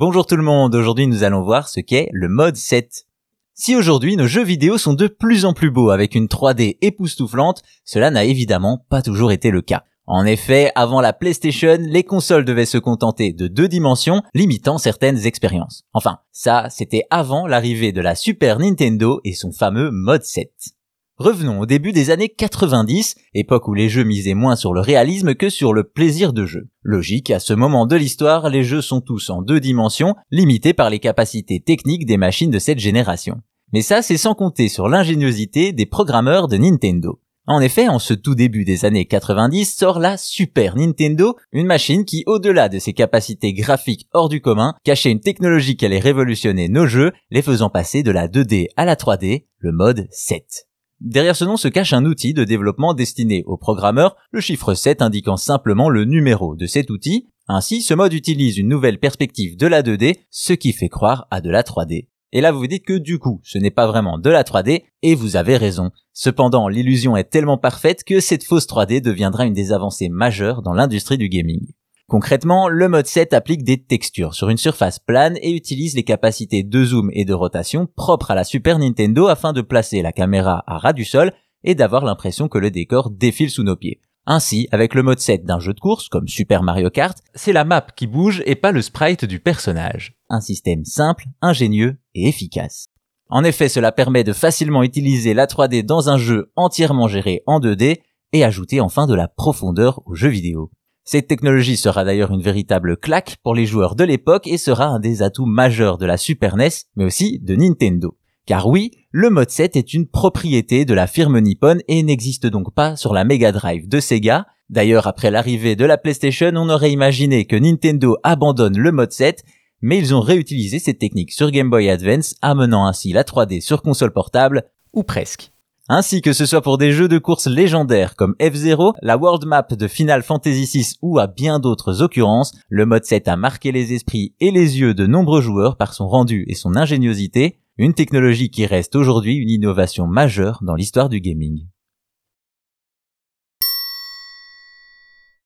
Bonjour tout le monde, aujourd'hui nous allons voir ce qu'est le mode 7. Si aujourd'hui nos jeux vidéo sont de plus en plus beaux avec une 3D époustouflante, cela n'a évidemment pas toujours été le cas. En effet, avant la PlayStation, les consoles devaient se contenter de deux dimensions, limitant certaines expériences. Enfin, ça, c'était avant l'arrivée de la Super Nintendo et son fameux mode 7. Revenons au début des années 90, époque où les jeux misaient moins sur le réalisme que sur le plaisir de jeu. Logique, à ce moment de l'histoire, les jeux sont tous en deux dimensions, limités par les capacités techniques des machines de cette génération. Mais ça, c'est sans compter sur l'ingéniosité des programmeurs de Nintendo. En effet, en ce tout début des années 90 sort la Super Nintendo, une machine qui, au-delà de ses capacités graphiques hors du commun, cachait une technologie qui allait révolutionner nos jeux, les faisant passer de la 2D à la 3D, le mode 7. Derrière ce nom se cache un outil de développement destiné aux programmeurs, le chiffre 7 indiquant simplement le numéro de cet outil. Ainsi, ce mode utilise une nouvelle perspective de la 2D, ce qui fait croire à de la 3D. Et là, vous vous dites que du coup, ce n'est pas vraiment de la 3D, et vous avez raison. Cependant, l'illusion est tellement parfaite que cette fausse 3D deviendra une des avancées majeures dans l'industrie du gaming. Concrètement, le mode 7 applique des textures sur une surface plane et utilise les capacités de zoom et de rotation propres à la Super Nintendo afin de placer la caméra à ras du sol et d'avoir l'impression que le décor défile sous nos pieds. Ainsi, avec le mode 7 d'un jeu de course comme Super Mario Kart, c'est la map qui bouge et pas le sprite du personnage. Un système simple, ingénieux et efficace. En effet, cela permet de facilement utiliser la 3D dans un jeu entièrement géré en 2D et ajouter enfin de la profondeur au jeu vidéo. Cette technologie sera d'ailleurs une véritable claque pour les joueurs de l'époque et sera un des atouts majeurs de la Super NES, mais aussi de Nintendo. Car oui, le mode 7 est une propriété de la firme Nippon et n'existe donc pas sur la Mega Drive de Sega. D'ailleurs, après l'arrivée de la PlayStation, on aurait imaginé que Nintendo abandonne le mode 7, mais ils ont réutilisé cette technique sur Game Boy Advance, amenant ainsi la 3D sur console portable, ou presque. Ainsi que ce soit pour des jeux de course légendaires comme F-Zero, la World Map de Final Fantasy VI ou à bien d'autres occurrences, le mode 7 a marqué les esprits et les yeux de nombreux joueurs par son rendu et son ingéniosité, une technologie qui reste aujourd'hui une innovation majeure dans l'histoire du gaming.